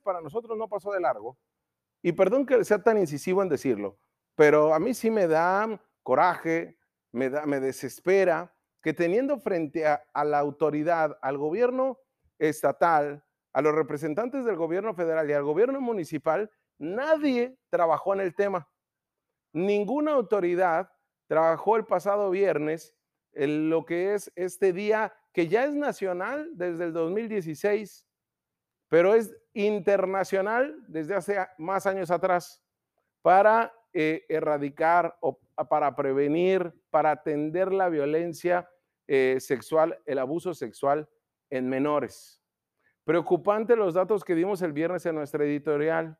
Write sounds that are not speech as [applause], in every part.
para nosotros no pasó de largo. Y perdón que sea tan incisivo en decirlo, pero a mí sí me da coraje, me, da, me desespera que teniendo frente a, a la autoridad, al gobierno estatal, a los representantes del gobierno federal y al gobierno municipal, nadie trabajó en el tema. Ninguna autoridad trabajó el pasado viernes en lo que es este día que ya es nacional desde el 2016, pero es internacional desde hace más años atrás para eh, erradicar o para prevenir, para atender la violencia eh, sexual, el abuso sexual en menores. Preocupante los datos que dimos el viernes en nuestra editorial,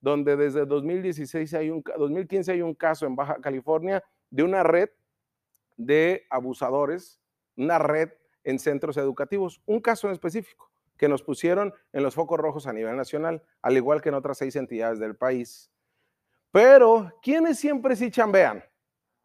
donde desde 2016 hay un, 2015 hay un caso en Baja California de una red de abusadores, una red en centros educativos, un caso en específico que nos pusieron en los focos rojos a nivel nacional, al igual que en otras seis entidades del país. Pero, ¿quiénes siempre sí chambean?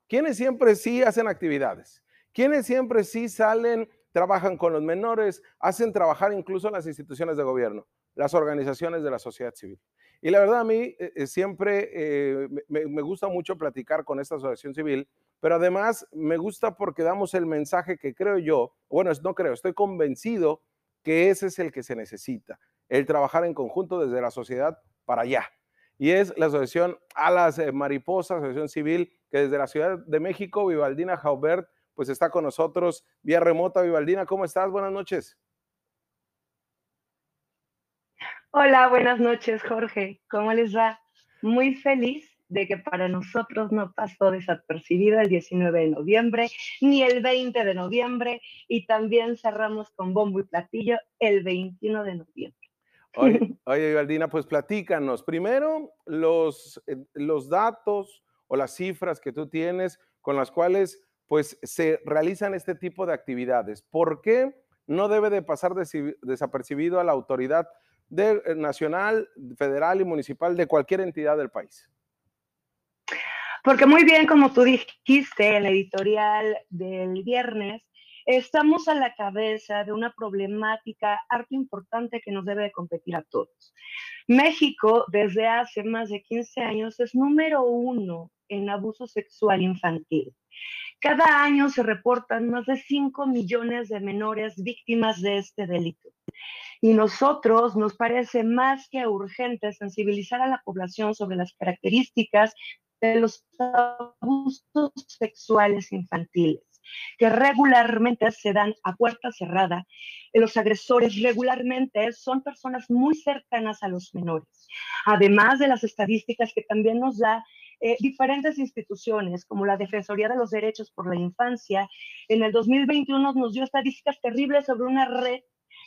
¿Quiénes siempre sí hacen actividades? ¿Quiénes siempre sí salen, trabajan con los menores, hacen trabajar incluso las instituciones de gobierno, las organizaciones de la sociedad civil? Y la verdad a mí eh, eh, siempre eh, me, me, gusta mucho platicar con esta asociación civil, pero además me gusta porque damos el mensaje que creo yo, bueno, no creo, estoy convencido que ese es el que se necesita, el trabajar en conjunto desde la sociedad para allá. Y es la asociación Alas Mariposa, asociación civil, que desde la Ciudad de México, Vivaldina Jaubert, pues está con nosotros vía remota. Vivaldina, ¿cómo estás? Buenas noches. Hola, buenas noches, Jorge. ¿Cómo les va? Muy feliz de que para nosotros no pasó desapercibido el 19 de noviembre ni el 20 de noviembre y también cerramos con bombo y platillo el 21 de noviembre. Oye, [laughs] oye Vivaldina, pues platícanos. Primero, los, eh, los datos o las cifras que tú tienes con las cuales pues se realizan este tipo de actividades. ¿Por qué no debe de pasar desapercibido a la autoridad de, eh, nacional, federal y municipal de cualquier entidad del país. Porque muy bien, como tú dijiste en la editorial del viernes, estamos a la cabeza de una problemática harto importante que nos debe de competir a todos. México, desde hace más de 15 años, es número uno en abuso sexual infantil. Cada año se reportan más de 5 millones de menores víctimas de este delito. Y nosotros nos parece más que urgente sensibilizar a la población sobre las características de los abusos sexuales infantiles que regularmente se dan a puerta cerrada. Los agresores regularmente son personas muy cercanas a los menores, además de las estadísticas que también nos da eh, diferentes instituciones, como la Defensoría de los Derechos por la Infancia, en el 2021 nos dio estadísticas terribles sobre una red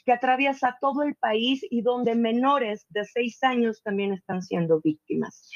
que atraviesa todo el país y donde menores de seis años también están siendo víctimas.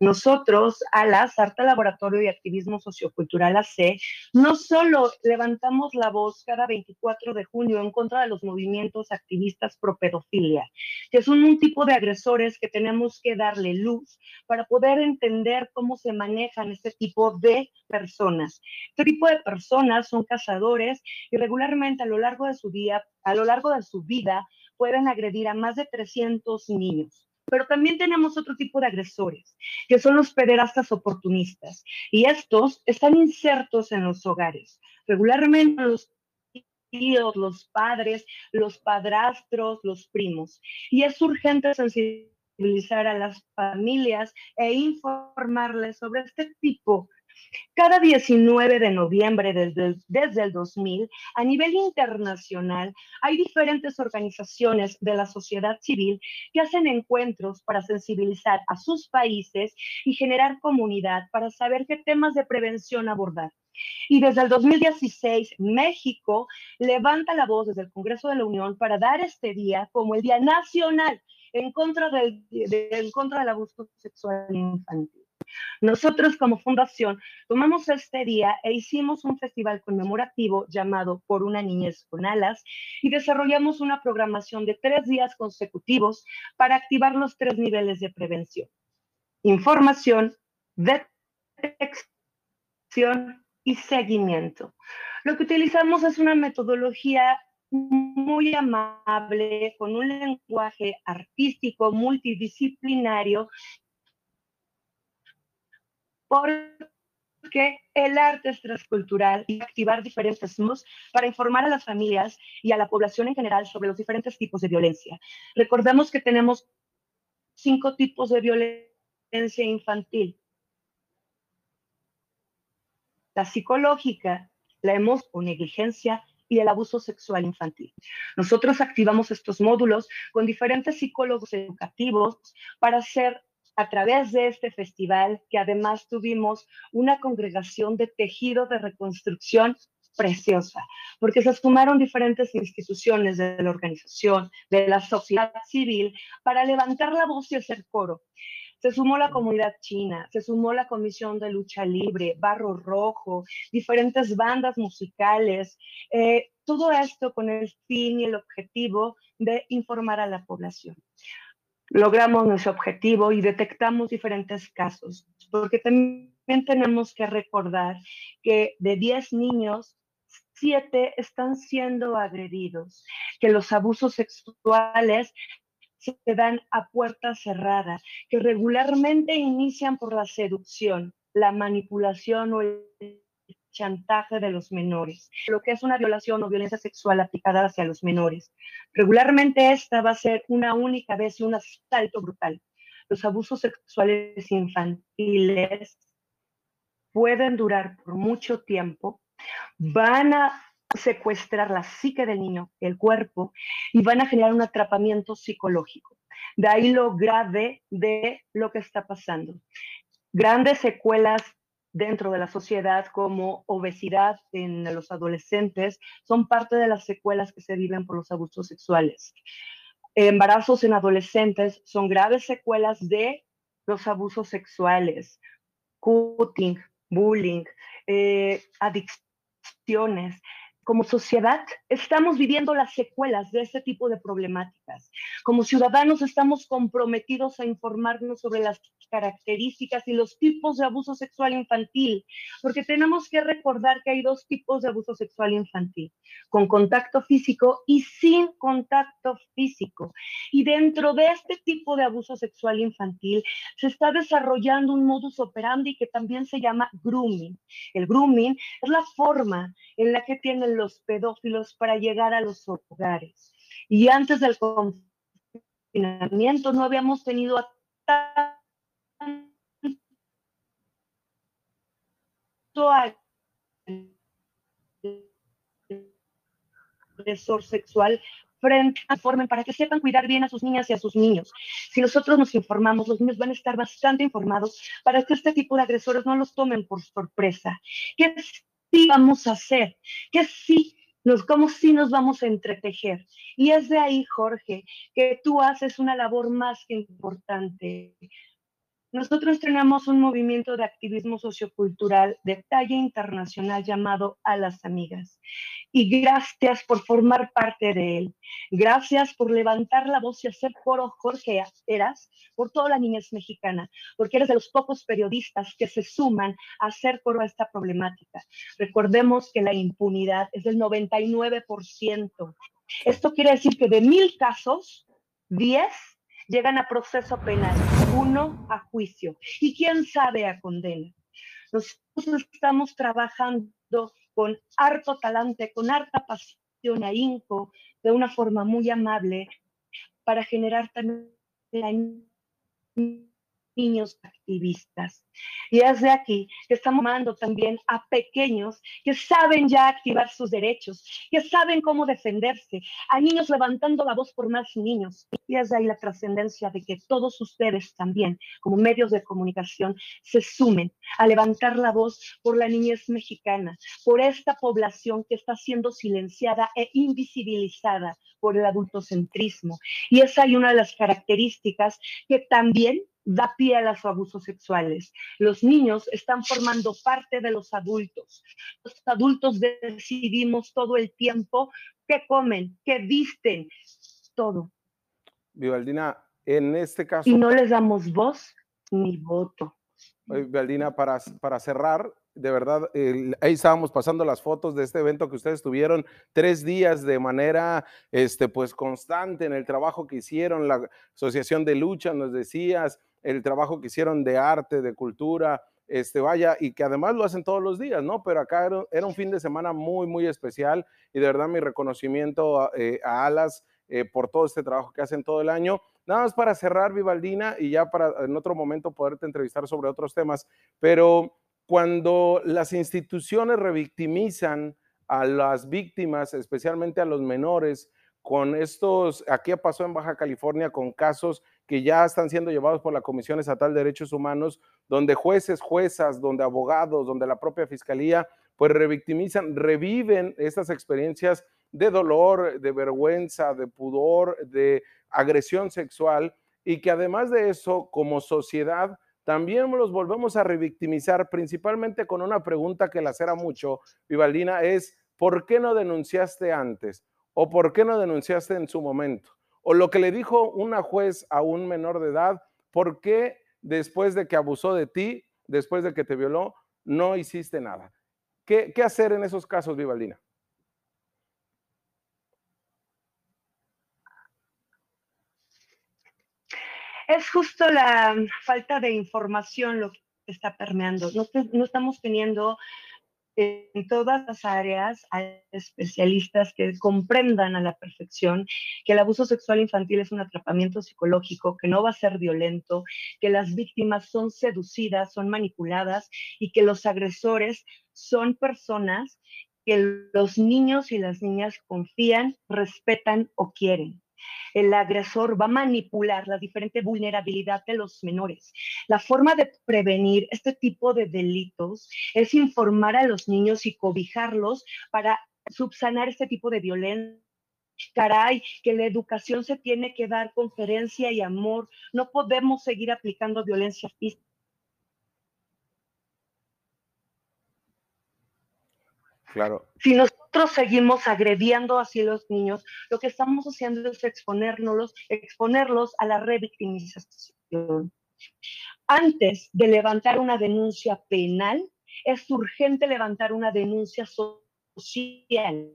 Nosotros, a la Sarta Laboratorio de Activismo Sociocultural AC, no solo levantamos la voz cada 24 de junio en contra de los movimientos activistas pro pedofilia, que son un tipo de agresores que tenemos que darle luz para poder entender cómo se manejan este tipo de personas. Este tipo de personas son cazadores y regularmente a lo largo de su día, a lo largo de su vida, pueden agredir a más de 300 niños. Pero también tenemos otro tipo de agresores, que son los pederastas oportunistas. Y estos están insertos en los hogares. Regularmente los tíos, los padres, los padrastros, los primos. Y es urgente sensibilizar a las familias e informarles sobre este tipo cada 19 de noviembre desde, desde el 2000, a nivel internacional, hay diferentes organizaciones de la sociedad civil que hacen encuentros para sensibilizar a sus países y generar comunidad para saber qué temas de prevención abordar. Y desde el 2016, México levanta la voz desde el Congreso de la Unión para dar este día como el Día Nacional en contra del, de, en contra del abuso sexual infantil. Nosotros como fundación tomamos este día e hicimos un festival conmemorativo llamado Por una niñez con alas y desarrollamos una programación de tres días consecutivos para activar los tres niveles de prevención. Información, detección y seguimiento. Lo que utilizamos es una metodología muy amable, con un lenguaje artístico multidisciplinario, porque el arte es transcultural y activar diferentes modos para informar a las familias y a la población en general sobre los diferentes tipos de violencia. Recordemos que tenemos cinco tipos de violencia infantil. La psicológica, la emoción o negligencia, y el abuso sexual infantil. Nosotros activamos estos módulos con diferentes psicólogos educativos para hacer a través de este festival, que además tuvimos una congregación de tejido de reconstrucción preciosa, porque se sumaron diferentes instituciones de la organización, de la sociedad civil, para levantar la voz y hacer coro. Se sumó la comunidad china, se sumó la Comisión de Lucha Libre, Barro Rojo, diferentes bandas musicales, eh, todo esto con el fin y el objetivo de informar a la población. Logramos nuestro objetivo y detectamos diferentes casos, porque también tenemos que recordar que de 10 niños, 7 están siendo agredidos, que los abusos sexuales se dan a puerta cerrada, que regularmente inician por la seducción, la manipulación o el chantaje de los menores, lo que es una violación o violencia sexual aplicada hacia los menores. Regularmente esta va a ser una única vez y un asalto brutal. Los abusos sexuales infantiles pueden durar por mucho tiempo, van a secuestrar la psique del niño, el cuerpo, y van a generar un atrapamiento psicológico. De ahí lo grave de lo que está pasando. Grandes secuelas dentro de la sociedad como obesidad en los adolescentes son parte de las secuelas que se viven por los abusos sexuales. Embarazos en adolescentes son graves secuelas de los abusos sexuales, cutting, bullying, eh, adicciones, como sociedad estamos viviendo las secuelas de este tipo de problemáticas. Como ciudadanos estamos comprometidos a informarnos sobre las características y los tipos de abuso sexual infantil, porque tenemos que recordar que hay dos tipos de abuso sexual infantil, con contacto físico y sin contacto físico. Y dentro de este tipo de abuso sexual infantil se está desarrollando un modus operandi que también se llama grooming. El grooming es la forma en la que tienen los pedófilos para llegar a los hogares. Y antes del confinamiento no habíamos tenido a agresor sexual frente a formen para que sepan cuidar bien a sus niñas y a sus niños. Si nosotros nos informamos, los niños van a estar bastante informados para que este tipo de agresores no los tomen por sorpresa. ¿Qué sí vamos a hacer, que sí, nos, cómo sí nos vamos a entretejer. Y es de ahí, Jorge, que tú haces una labor más que importante. Nosotros tenemos un movimiento de activismo sociocultural de talla internacional llamado A las Amigas. Y gracias por formar parte de él. Gracias por levantar la voz y hacer coro, Jorge Eras, por toda la niñez mexicana, porque eres de los pocos periodistas que se suman a hacer coro a esta problemática. Recordemos que la impunidad es del 99%. Esto quiere decir que de mil casos, 10 llegan a proceso penal, uno a juicio y quién sabe a condena. Nosotros estamos trabajando con harto talante, con harta pasión inco, de una forma muy amable, para generar también niños activistas. Y es de aquí que estamos llamando también a pequeños que saben ya activar sus derechos, que saben cómo defenderse, a niños levantando la voz por más niños. Y es de ahí la trascendencia de que todos ustedes también, como medios de comunicación, se sumen a levantar la voz por la niñez mexicana, por esta población que está siendo silenciada e invisibilizada por el adultocentrismo. Y esa hay una de las características que también da pie a los abusos sexuales. Los niños están formando parte de los adultos. Los adultos decidimos todo el tiempo qué comen, qué visten, todo. Vivaldina, en este caso... Y no les damos voz ni voto. Vivaldina, para, para cerrar, de verdad, ahí estábamos pasando las fotos de este evento que ustedes tuvieron tres días de manera, este, pues constante en el trabajo que hicieron, la Asociación de Lucha, nos decías, el trabajo que hicieron de arte, de cultura, este, vaya, y que además lo hacen todos los días, ¿no? Pero acá era, un fin de semana muy, muy especial y de verdad mi reconocimiento a, eh, Alas eh, por todo este trabajo que hacen todo el año. Nada más para cerrar, Vivaldina, y ya para en otro momento poderte entrevistar sobre otros temas, pero cuando las instituciones revictimizan a las víctimas, especialmente a los menores, con estos, aquí pasó en Baja California con casos que ya están siendo llevados por la Comisión Estatal de Derechos Humanos, donde jueces, juezas, donde abogados, donde la propia fiscalía, pues revictimizan, reviven estas experiencias de dolor, de vergüenza, de pudor, de agresión sexual, y que además de eso, como sociedad, también los volvemos a revictimizar, principalmente con una pregunta que lacera mucho, Vivaldina, es, ¿por qué no denunciaste antes? ¿O por qué no denunciaste en su momento? O lo que le dijo una juez a un menor de edad, ¿por qué después de que abusó de ti, después de que te violó, no hiciste nada? ¿Qué, hacer en esos casos, Vivaldina? es justo la falta de información lo que está permeando. No, estamos teniendo en todas las áreas especialistas que comprendan a la perfección que el abuso sexual infantil es un atrapamiento psicológico, que no va a ser violento, que las víctimas son seducidas, son manipuladas y que los agresores son personas que los niños y las niñas confían, respetan o quieren el agresor va a manipular la diferente vulnerabilidad de los menores. La forma de prevenir este tipo de delitos es informar a los niños y cobijarlos para subsanar este tipo de violencia caray, que la educación se tiene que dar conferencia y amor. No podemos seguir aplicando violencia física. Si nosotros seguimos agrediendo así a los niños, lo que estamos haciendo es exponernos, exponerlos a la revictimización. Antes de levantar una denuncia penal, es urgente levantar una denuncia social.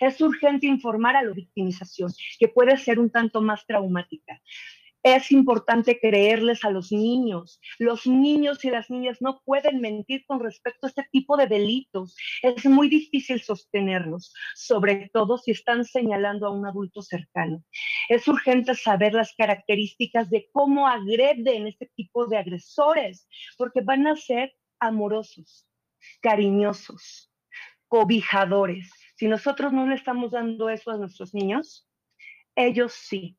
Es urgente informar a la victimización, que puede ser un tanto más traumática es importante creerles a los niños. Los niños y las niñas no pueden mentir con respecto a este tipo de delitos. Es muy difícil sostenerlos, sobre todo si están señalando a un adulto cercano. Es urgente saber las características de cómo agreden este tipo de agresores, porque van a ser amorosos, cariñosos, cobijadores. Si nosotros no le estamos dando eso a nuestros niños, ellos sí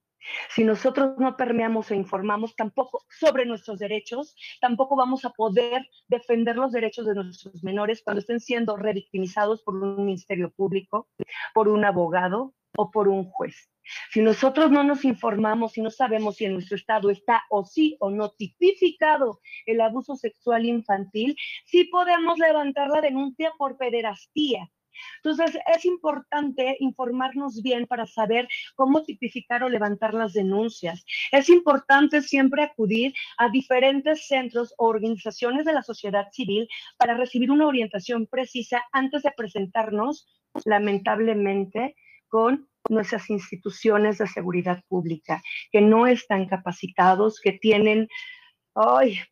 si nosotros no permeamos e informamos tampoco sobre nuestros derechos, tampoco vamos a poder defender los derechos de nuestros menores cuando estén siendo revictimizados por un ministerio público, por un abogado o por un juez. Si nosotros no nos informamos y no sabemos si en nuestro estado está o sí o no tipificado el abuso sexual infantil, sí podemos levantar la denuncia por pederastía, entonces, es importante informarnos bien para saber cómo tipificar o levantar las denuncias. Es importante siempre acudir a diferentes centros o organizaciones de la sociedad civil para recibir una orientación precisa antes de presentarnos, lamentablemente, con nuestras instituciones de seguridad pública, que no están capacitados, que tienen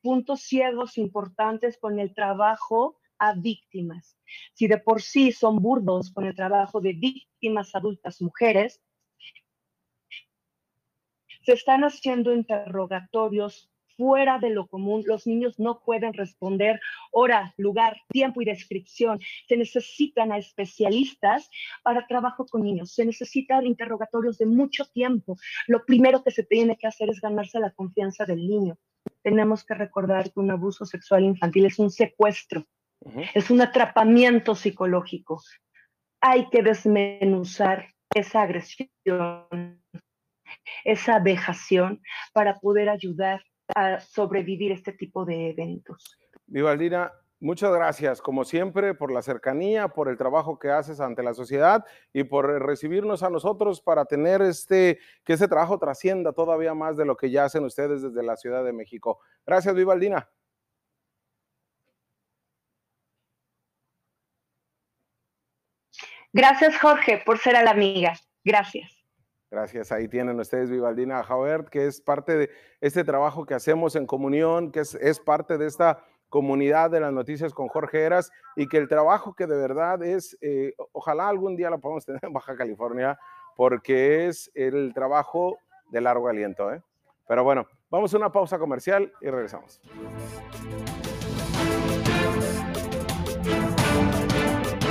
puntos ciegos importantes con el trabajo a víctimas. Si de por sí son burdos con el trabajo de víctimas adultas mujeres, se están haciendo interrogatorios fuera de lo común. Los niños no pueden responder hora, lugar, tiempo y descripción. Se necesitan a especialistas para trabajo con niños. Se necesitan interrogatorios de mucho tiempo. Lo primero que se tiene que hacer es ganarse la confianza del niño. Tenemos que recordar que un abuso sexual infantil es un secuestro es un atrapamiento psicológico. Hay que desmenuzar esa agresión, esa vejación para poder ayudar a sobrevivir este tipo de eventos. Vivaldina, muchas gracias, como siempre, por la cercanía, por el trabajo que haces ante la sociedad y por recibirnos a nosotros para tener este, que ese trabajo trascienda todavía más de lo que ya hacen ustedes desde la Ciudad de México. Gracias, Vivaldina. Gracias, Jorge, por ser a la amiga. Gracias. Gracias. Ahí tienen ustedes Vivaldina Jaubert, que es parte de este trabajo que hacemos en comunión, que es, parte de esta comunidad de las noticias con Jorge Eras y que el trabajo que de verdad es, eh, ojalá algún día lo podamos tener en Baja California, porque es el trabajo de largo aliento. ¿eh? Pero bueno, vamos a una pausa comercial y regresamos.